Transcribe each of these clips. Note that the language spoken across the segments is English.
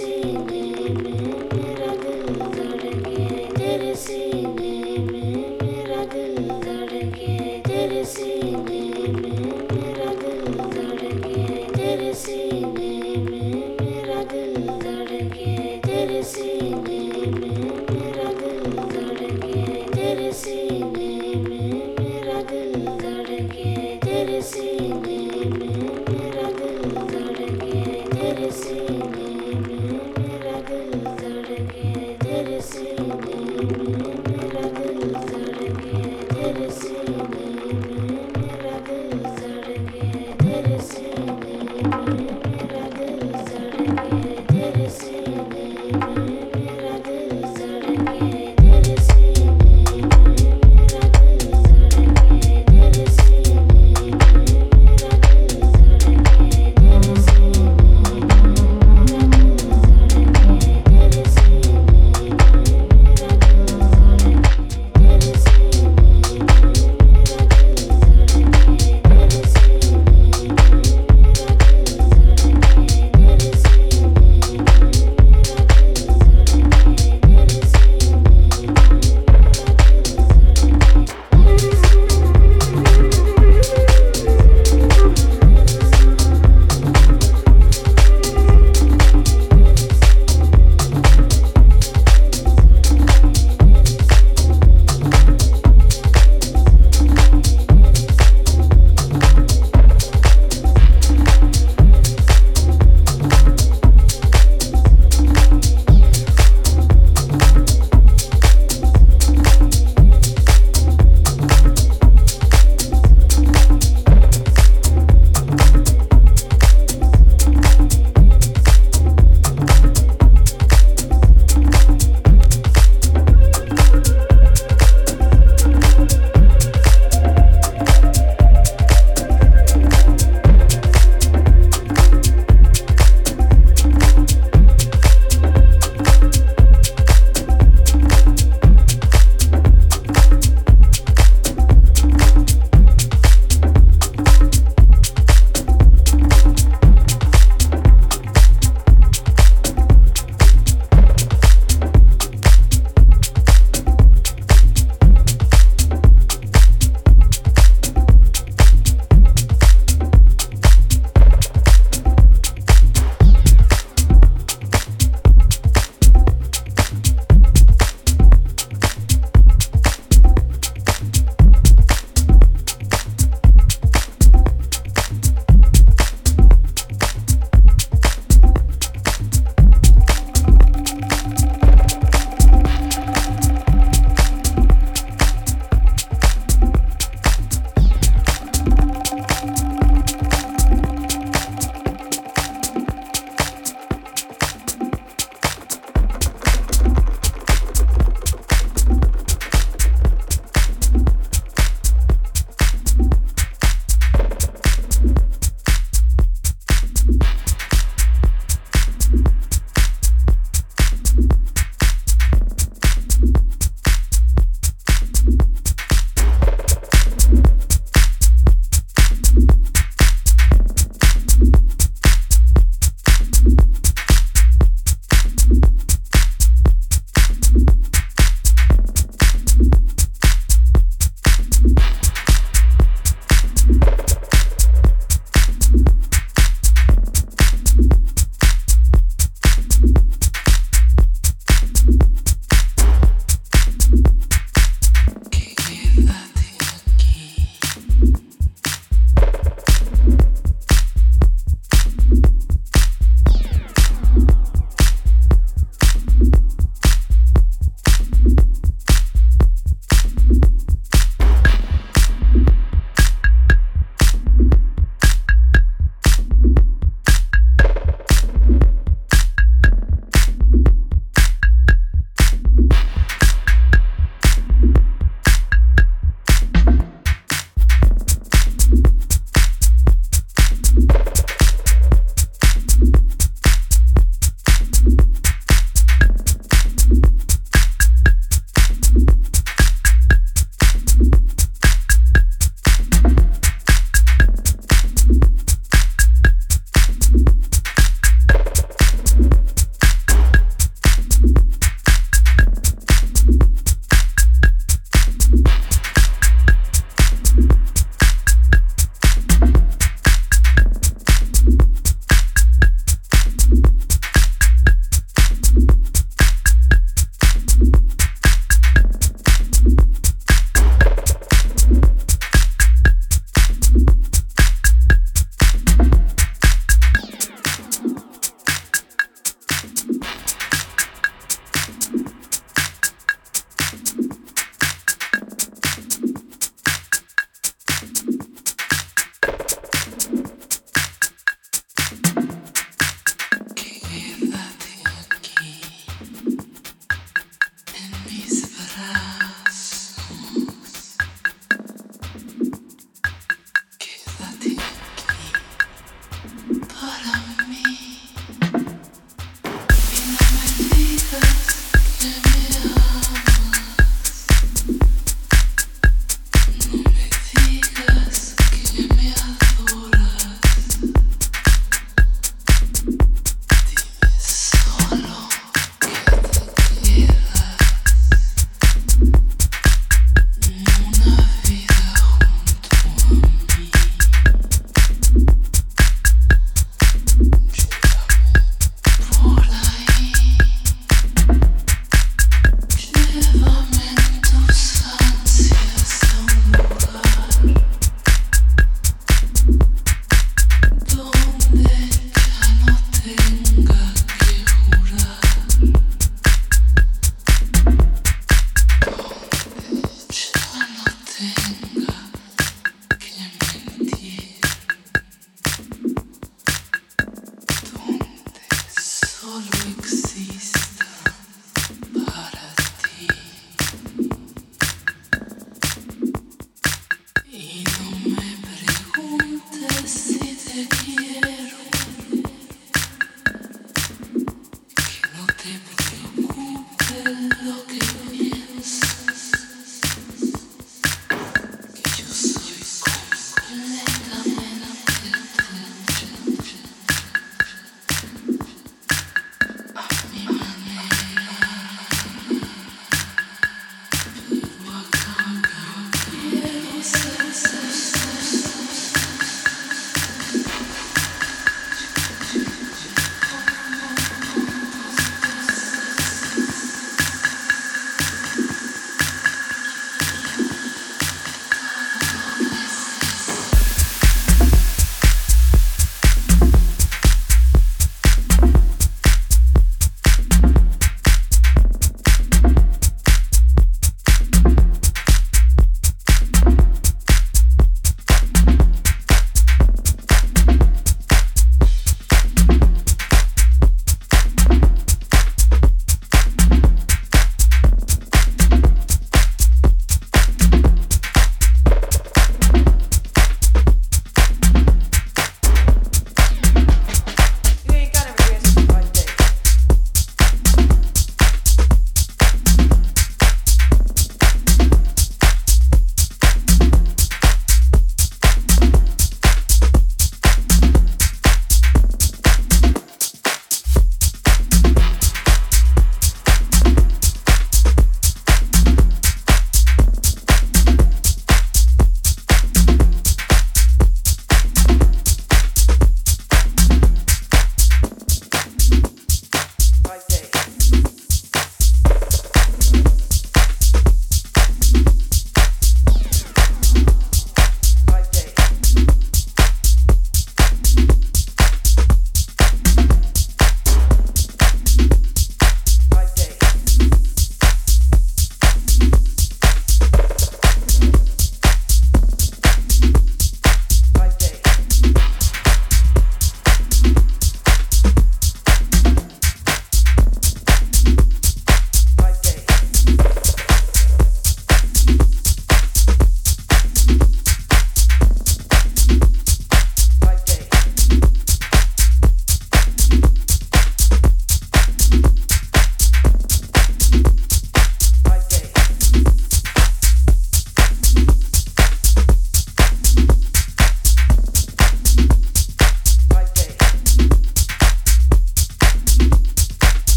see me, me.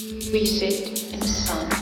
We sit in the sun.